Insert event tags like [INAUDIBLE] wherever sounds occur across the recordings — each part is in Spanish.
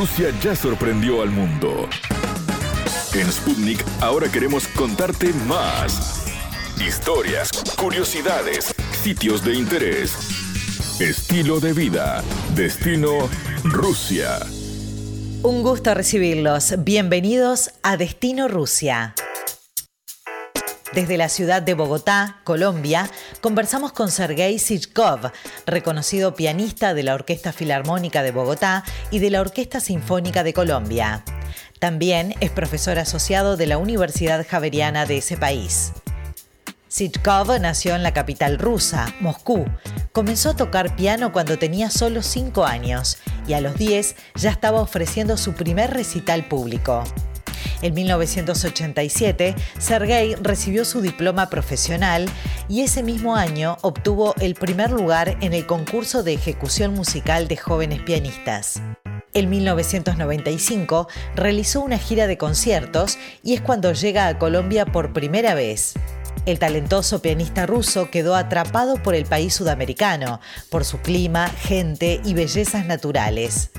Rusia ya sorprendió al mundo. En Sputnik ahora queremos contarte más. Historias, curiosidades, sitios de interés, estilo de vida, destino Rusia. Un gusto recibirlos. Bienvenidos a Destino Rusia. Desde la ciudad de Bogotá, Colombia, conversamos con Sergei Sichkov, reconocido pianista de la Orquesta Filarmónica de Bogotá y de la Orquesta Sinfónica de Colombia. También es profesor asociado de la Universidad Javeriana de ese país. Sichkov nació en la capital rusa, Moscú. Comenzó a tocar piano cuando tenía solo 5 años y a los 10 ya estaba ofreciendo su primer recital público. En 1987, Sergei recibió su diploma profesional y ese mismo año obtuvo el primer lugar en el concurso de ejecución musical de jóvenes pianistas. En 1995 realizó una gira de conciertos y es cuando llega a Colombia por primera vez. El talentoso pianista ruso quedó atrapado por el país sudamericano, por su clima, gente y bellezas naturales.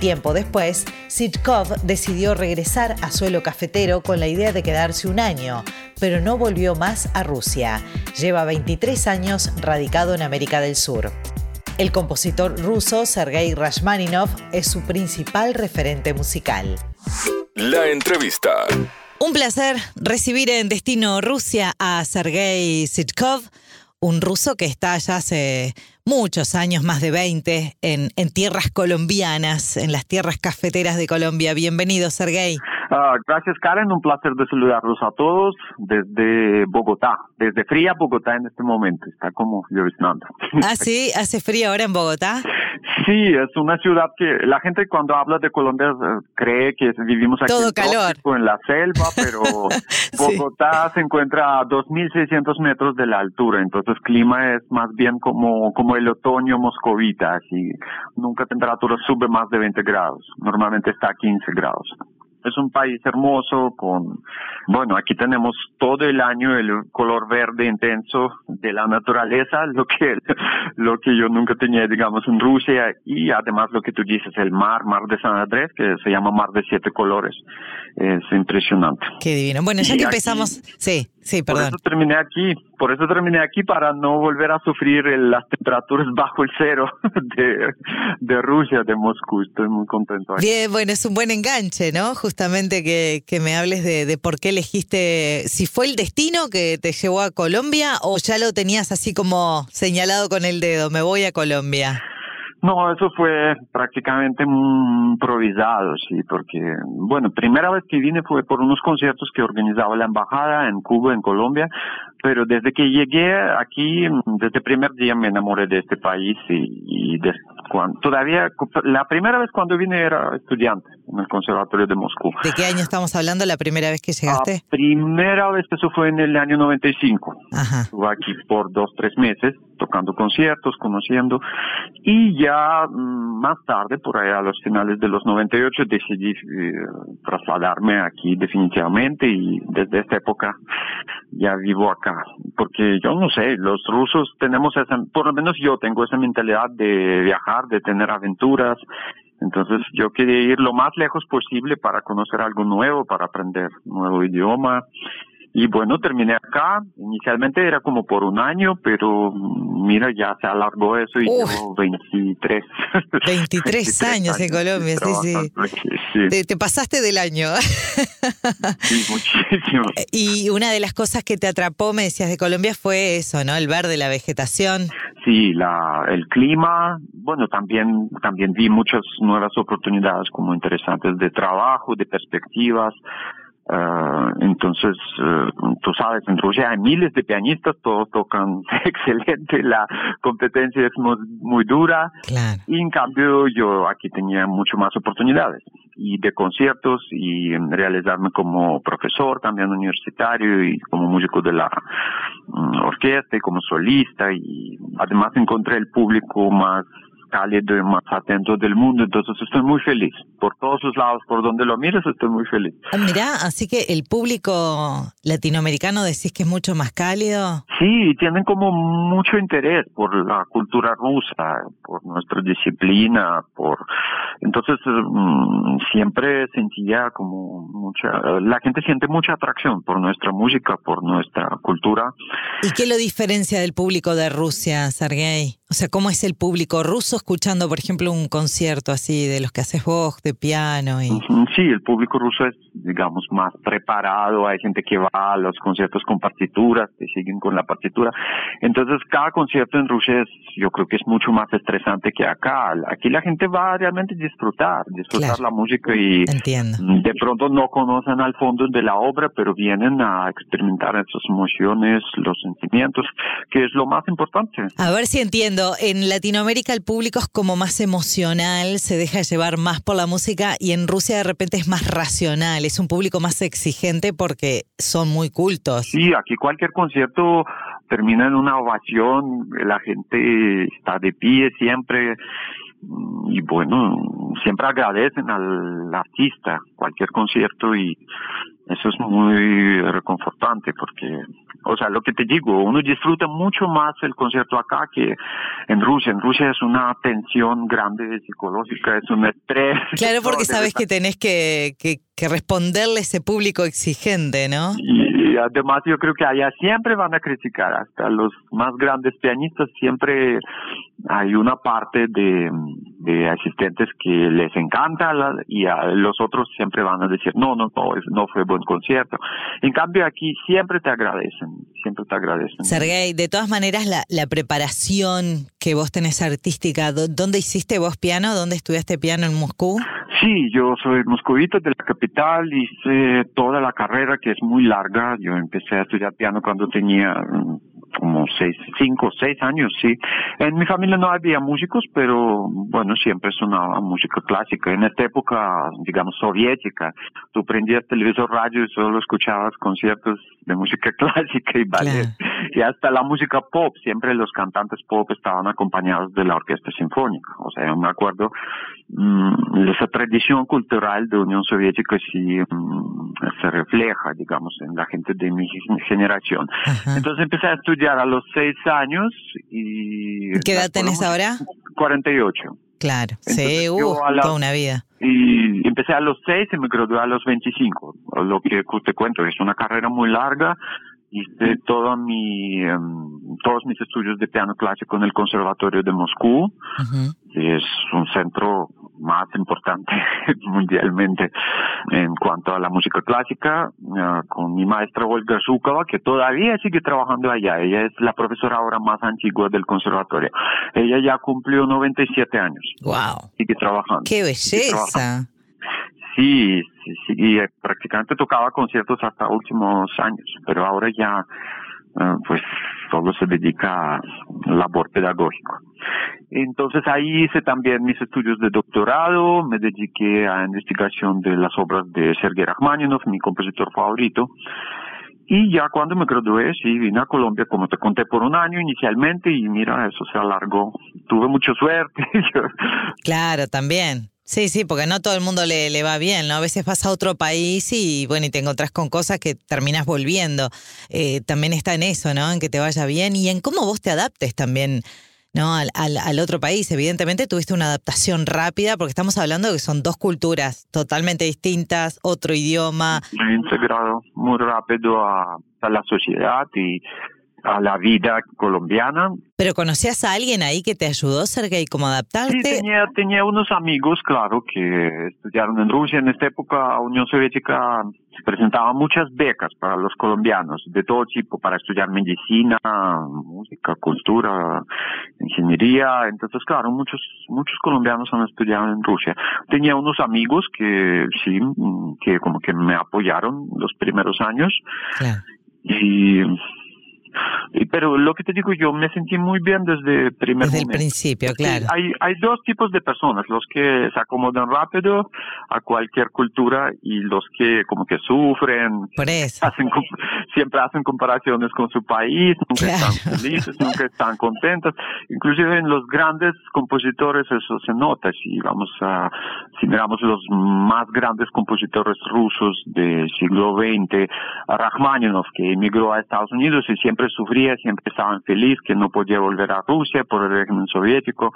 Tiempo después, Sitkov decidió regresar a suelo cafetero con la idea de quedarse un año, pero no volvió más a Rusia. Lleva 23 años radicado en América del Sur. El compositor ruso Sergei Rashmaninov es su principal referente musical. La entrevista. Un placer recibir en Destino Rusia a Sergei Sitkov, un ruso que está ya hace muchos años, más de 20, en, en tierras colombianas, en las tierras cafeteras de Colombia. Bienvenido, Sergei. Uh, gracias, Karen. Un placer de saludarlos a todos desde Bogotá, desde fría Bogotá en este momento. Está como lloviznando. [LAUGHS] Ah, sí, hace frío ahora en Bogotá. Sí, es una ciudad que la gente cuando habla de Colombia uh, cree que vivimos aquí Todo en, calor. trópico, en la selva, [LAUGHS] pero Sí. Bogotá se encuentra a 2.600 metros de la altura, entonces clima es más bien como, como el otoño moscovita, así nunca temperatura sube más de 20 grados, normalmente está a 15 grados. Es un país hermoso con, bueno, aquí tenemos todo el año el color verde intenso de la naturaleza, [LAUGHS] lo que, lo que yo nunca tenía, digamos, en Rusia, y además lo que tú dices, el mar, mar de San Andrés, que se llama mar de siete colores, es impresionante. Qué divino. Bueno, ya Y que aquí- empezamos. Sí, sí, Por perdón. eso terminé aquí, por eso terminé aquí para no volver a sufrir el- las temperaturas [LAUGHS] bajo el cero de, de Rusia, de Moscú. Estoy muy contento. aquí. Bien, bueno, es un buen enganche, ¿no? Justamente que, que me hables de, por qué elegiste, si fue el destino que te llevó a Colombia o ya lo tenías así como señalado con el dedo, me voy a Colombia. No, eso fue prácticamente improvisado, sí, porque, bueno, primera vez que vine fue por unos conciertos que organizaba la embajada en Cuba, en Colombia, pero desde que llegué aquí, desde el primer día me enamoré de este país y, y de, cuan- todavía, la primera vez cuando vine era estudiante en el Conservatorio de Moscú. ¿De qué año estamos hablando la primera vez que llegaste? La primera vez, eso fue en el año 95. Ajá. Estuve aquí por dos, tres meses, tocando conciertos, conociendo, y ya mm, más tarde, por ahí a los finales de los 98, decidí eh, trasladarme aquí definitivamente y desde esta época ya vivo acá. Porque yo no sé, los rusos tenemos esa, por lo menos yo tengo esa mentalidad de viajar, de tener aventuras. Entonces yo quería ir lo más lejos posible para conocer algo nuevo, para aprender nuevo idioma. Y bueno, terminé acá. Inicialmente era como por un año, pero mira, ya se alargó eso y Uf. llevo 23. 23 [LAUGHS] años en Colombia, sí, sí. Te, te pasaste del año. [LAUGHS] Sí, muchísimo. y una de las cosas que te atrapó, me decías, de Colombia fue eso, ¿no? El verde, la vegetación. Sí, la, el clima, bueno, también, también vi muchas nuevas oportunidades como interesantes de trabajo, de perspectivas. Ah, entonces, eh, tú sabes, en Rusia hay miles de pianistas, todos tocan [LAUGHS] excelente, la competencia es muy, muy dura. Claro. Y en cambio yo aquí tenía mucho más oportunidades y de conciertos y realizarme como profesor también universitario y como músico de la mm, orquesta y como solista y además encontré el público más cálido y más atento del mundo. Entonces estoy muy feliz. Por todos los lados, por donde lo mires, estoy muy feliz. Ah, mirá, así que el público latinoamericano decís que es mucho más cálido. Sí, tienen como mucho interés por la cultura rusa, por nuestra disciplina, por entonces mm, siempre sentía como mucha la gente siente mucha atracción por nuestra música, por nuestra cultura. ¿Y qué lo diferencia del público de Rusia, Sergei? O sea, ¿cómo es el público ruso escuchando, por ejemplo, un concierto así de los que haces vos, de piano? Y... Sí, el público ruso es, digamos, más preparado. Hay gente que va a los conciertos con partituras, que siguen con la partitura. Entonces, cada concierto en Rusia es, yo creo que es mucho más estresante que acá. Aquí la gente va realmente a disfrutar, disfrutar la música y Entiendo. de pronto no conocen al fondo de la obra, pero vienen a experimentar esas emociones, los sentimientos, que es lo más importante. A ver si entiendo en Latinoamérica el público es como más emocional, se deja llevar más por la música y en Rusia de repente es más racional, es un público más exigente porque son muy cultos. Sí, aquí cualquier concierto termina en una ovación, la gente está de pie siempre y bueno, siempre agradecen al artista cualquier concierto y eso es muy reconfortante porque, o sea, lo que te digo, uno disfruta mucho más el concierto acá que en Rusia. En Rusia es una tensión grande psicológica, es un estrés. [LAUGHS] Claro, porque sabes que tenés que, que, que responderle a ese público exigente, ¿no? Y además yo creo que allá siempre van a criticar, hasta los más grandes pianistas siempre hay una parte de, de asistentes que les encanta y a los otros siempre van a decir no, no, no, no fue buen concierto. En cambio aquí siempre te agradecen, siempre te agradecen. Sergei, de todas maneras la, la preparación que vos tenés artística, ¿dónde hiciste vos piano? ¿Dónde estudiaste piano en Moscú? Sí, yo soy moscovito de la capital, hice toda la carrera que es muy larga. Yo empecé a estudiar piano cuando tenía mm, como seis, cinco, seis años, sí. En mi familia no había músicos, pero bueno, siempre sonaba música clásica. En esta época, digamos, soviética, tú prendías televisor, radio y solo escuchabas conciertos de música [LAUGHS] clásica y ballet. [LAUGHS] Y hasta la música pop, siempre los cantantes pop estaban acompañados de la orquesta sinfónica. O sea, yo me acuerdo, mmm, esa tradición cultural de Unión Soviética sí mmm, se refleja, digamos, en la gente de mi generación. Ajá. Entonces empecé a estudiar a los seis años y... ¿Qué edad tenés ahora? 48. Claro, Entonces, sí, uh, la- toda una vida. Y empecé a los seis y me gradué a los 25. Lo que te cuento es una carrera muy larga. Hice toda mi, em, todos mis estudios de piano clásico en el Conservatorio de Moscú, que es un centro más importante [LAUGHS] mundialmente en cuanto a la música clásica, ah, con mi maestra Olga Zhukova, que todavía sigue trabajando allá. Ella es la profesora ahora más antigua del conservatorio. Ella ya cumplió 97 años. Wow, Sigue trabajando. qué belleza. Sí, sí, sí, y eh, prácticamente tocaba conciertos hasta últimos años, pero ahora ya eh, pues solo se dedica a labor pedagógico. Entonces ahí hice también mis estudios de doctorado, me dediqué a investigación de las obras de Sergei Rachmaninoff, mi compositor favorito. Y ya cuando me gradué, sí, vine a Colombia, como te conté, por un año inicialmente y mira, eso se alargó. Tuve mucha suerte. [LAUGHS] Claro, también. Sí, sí, porque no todo el mundo le, le va bien, ¿no? A veces vas a otro país y, bueno, y te encontrás con cosas que terminas volviendo. Eh, también está en eso, ¿no? En que te vaya bien y en cómo vos te adaptes también, ¿no? Al, al, al otro país. Evidentemente tuviste una adaptación rápida porque estamos hablando de que son dos culturas totalmente distintas, otro idioma. me he integrado muy rápido a la sociedad y a la vida colombiana. Pero ¿conocías a alguien ahí que te ayudó, Sergei, como a Sí, adaptarte? tenía, tenía unos amigos, claro, que estudiaron en Rusia. En esta época, Unión Soviética presentaba muchas becas para los colombianos, de todo tipo, para estudiar medicina, música, cultura, ingeniería. Entonces, claro, muchos, muchos colombianos han estudiado en Rusia. Tenía unos amigos que sí, que como que me apoyaron los primeros años Claro. y pero lo que te digo, yo me sentí muy bien desde el primer Desde momento. el principio, claro. hay, hay dos tipos de personas, los que se acomodan rápido a cualquier cultura y los que como que sufren, Por eso. hacen siempre hacen comparaciones con su país, nunca Claro. están felices, nunca están contentos. Inclusive en los grandes compositores eso se nota. Si vamos a, si miramos los más grandes compositores rusos del siglo XX, a Rachmaninoff, que emigró a Estados Unidos y siempre sufría, siempre estaba infeliz, que no podía volver a Rusia por el régimen soviético.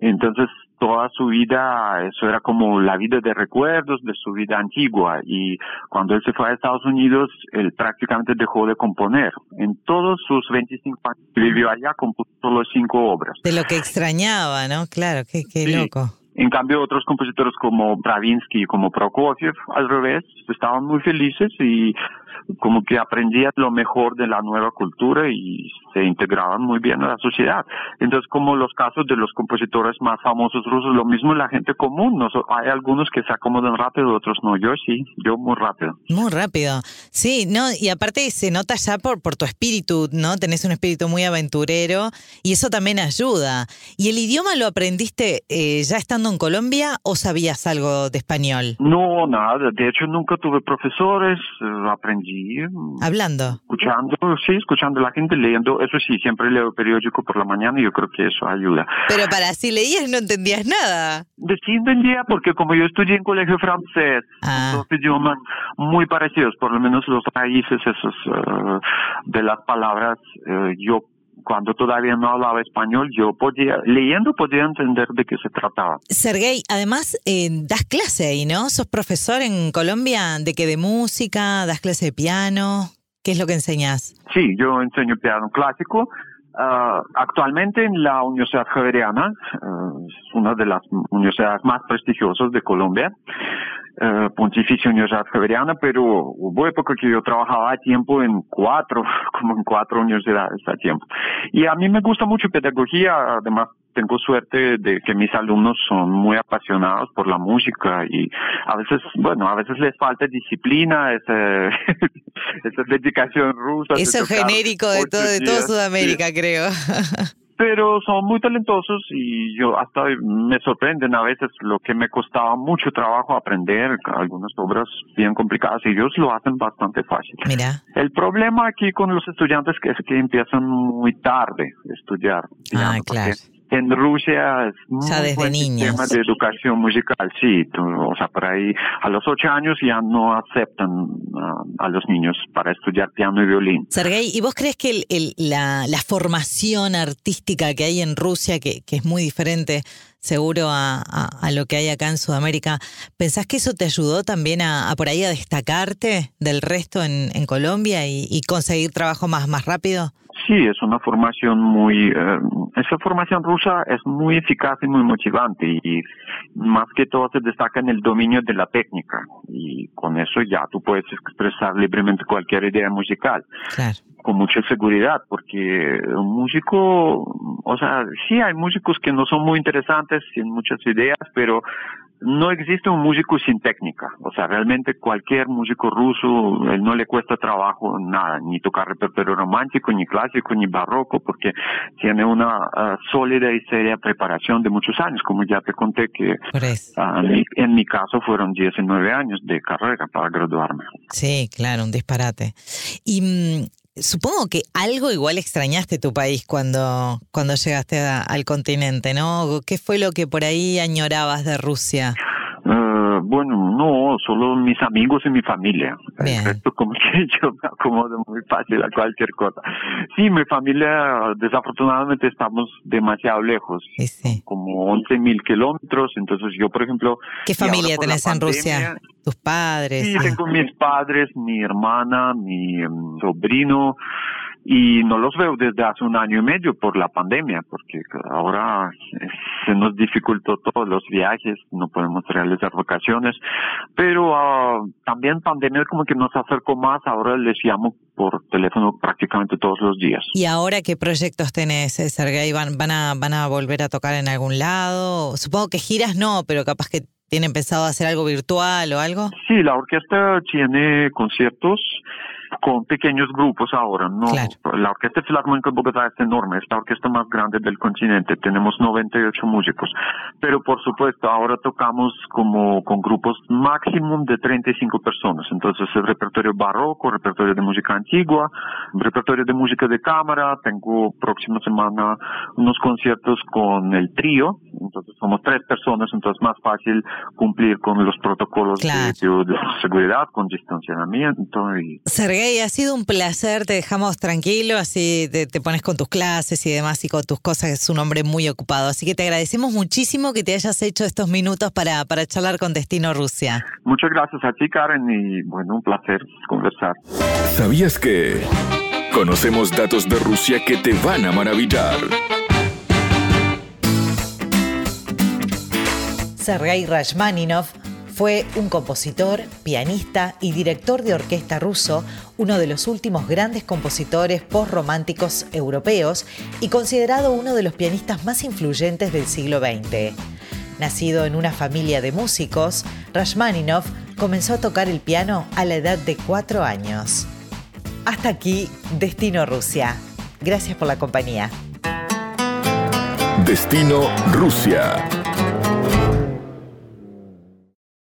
Entonces, toda su vida, eso era como la vida de recuerdos de su vida antigua. Y cuando él se fue a Estados Unidos, él prácticamente dejó de componer. En todos sus 25 años que vivió allá, compuso solo cinco obras. De lo que extrañaba, ¿no? Claro, qué, qué Sí. loco. En cambio, otros compositores como Stravinsky y como Prokofiev, al revés, estaban muy felices y como que aprendían lo mejor de la nueva cultura y se integraban muy bien a la sociedad. Entonces, como los casos de los compositores más famosos rusos, lo mismo la gente común. No so- hay algunos que se acomodan rápido, otros no. Yo sí, yo muy rápido. Muy rápido. Sí, no, y aparte se nota ya por, por tu espíritu, ¿no? Tenés un espíritu muy aventurero y eso también ayuda. ¿Y el idioma lo aprendiste eh, ya estando en Colombia o sabías algo de español? No, nada. De hecho, nunca tuve profesores. eh, aprendí mm, Hablando. escuchando, sí, escuchando a la gente, leyendo. Eso sí, siempre leo periódico por la mañana y yo creo que eso ayuda. Pero para si leías no entendías nada. De sí entendía porque como yo estudié en colegio francés, Ah. dos idiomas muy parecidos, por lo menos los raíces esos eh, de las palabras, eh, yo cuando todavía no hablaba español, yo podía, leyendo podía entender de qué se trataba. Sergey, además eh, das clase ahí, ¿no? ¿Sos profesor en Colombia de qué? ¿De música? ¿Das clase de piano? ¿Qué es lo que enseñas? Sí, yo enseño piano clásico. Ah, actualmente en la Universidad Javeriana, es una de las universidades más prestigiosas de Colombia, eh, Pontificia Universidad Javeriana, pero hubo época que yo trabajaba a tiempo en cuatro, [LAUGHS] como en cuatro universidades a tiempo. Y a mí me gusta mucho pedagogía, además tengo suerte de que mis alumnos son muy apasionados por la música y a veces, bueno, a veces les falta disciplina, ese, [LAUGHS] esa dedicación rusa. de Eso tocar genérico de todo, de toda Sudamérica, sí. creo. [LAUGHS] Pero son muy talentosos y yo hasta me sorprenden a veces lo que me costaba mucho trabajo aprender, algunas obras bien complicadas, y ellos lo hacen bastante fácil. Mira. El problema aquí con los estudiantes es que empiezan muy tarde a estudiar. Ah, porque claro. En Rusia es muy Ya desde buen niños. sistema de educación musical, sí. o sea, por ahí a los ocho años ya no aceptan a los niños para estudiar piano y violín. Sergey, ¿y vos crees que el- el- la, la formación artística que hay en Rusia, que, que es muy diferente seguro a, a- a lo que hay acá en Sudamérica, ¿pensás que eso te ayudó también a, a por ahí a destacarte del resto en, en Colombia y, y conseguir trabajo más, más rápido? Sí, es una formación muy, eh, esa formación rusa es muy eficaz y muy motivante y más que todo se destaca en el dominio de la técnica y con eso ya tú puedes expresar libremente cualquier idea musical Claro. Con mucha seguridad porque un músico, o sea, sí hay músicos que no son muy interesantes, sin muchas ideas, pero no existe un músico sin técnica. O sea, realmente cualquier músico ruso, él no le cuesta trabajo nada, ni tocar repertorio romántico, ni clásico, ni barroco, porque tiene una ah, sólida y seria preparación de muchos años, como ya te conté que Por eso. ah, en, mi, en mi caso fueron 19 años de carrera para graduarme. Sí, claro, un disparate. Y mm, supongo que algo igual extrañaste tu país cuando, cuando llegaste a- al continente, ¿no? ¿Qué fue lo que por ahí añorabas de Rusia? Bueno, no, solo mis amigos y mi familia. Bien. Resto como [LAUGHS] que yo me acomodo muy fácil a cualquier cosa. Sí, mi familia, desafortunadamente estamos demasiado lejos, Sí, sí. como 11 mil kilómetros, entonces yo, por ejemplo... ¿Qué familia tenés en Rusia? ¿Tus padres? Sí, tengo [LAUGHS] mis padres, mi hermana, mi em, sobrino, y no los veo desde hace un año y medio por la pandemia, porque ahora se nos dificultó todos los viajes, no podemos realizar vacaciones, pero ah, también pandemia como que nos acercó más, ahora les llamo por teléfono prácticamente todos los días. ¿Y ahora qué proyectos tenés, Sergey? ¿Van, van, a, ¿Van a volver a tocar en algún lado? Supongo que giras no, pero capaz que tienen pensado hacer algo virtual o algo. Sí, la orquesta tiene conciertos con pequeños grupos ahora. No, La Orquesta Filarmónica de Bogotá es enorme, es la orquesta más grande del continente, tenemos 98 músicos, pero por supuesto ahora tocamos como con grupos máximo de 35 personas, entonces el repertorio barroco, repertorio de música antigua, repertorio de música de cámara, tengo próxima semana unos conciertos con el trío, entonces somos tres personas, entonces es más fácil cumplir con los protocolos de, seguridad, con distanciamiento. Y... Ha sido un placer, te dejamos tranquilo, así te, pones con tus clases y demás y con tus cosas, es un hombre muy ocupado, así que te agradecemos muchísimo que te hayas hecho estos minutos para, para charlar con Destino Rusia. Muchas gracias a ti, Karen, y bueno, un placer conversar. ¿Sabías que... Conocemos datos de Rusia que te van a maravillar. Sergei Rachmaninov fue un compositor, pianista y director de orquesta ruso, uno de los últimos grandes compositores postrománticos europeos y considerado uno de los pianistas más influyentes del siglo XX. Nacido en una familia de músicos, Rachmaninov comenzó a tocar el piano a la edad de cuatro años. Hasta aquí, Destino Rusia. Gracias por la compañía. Destino Rusia.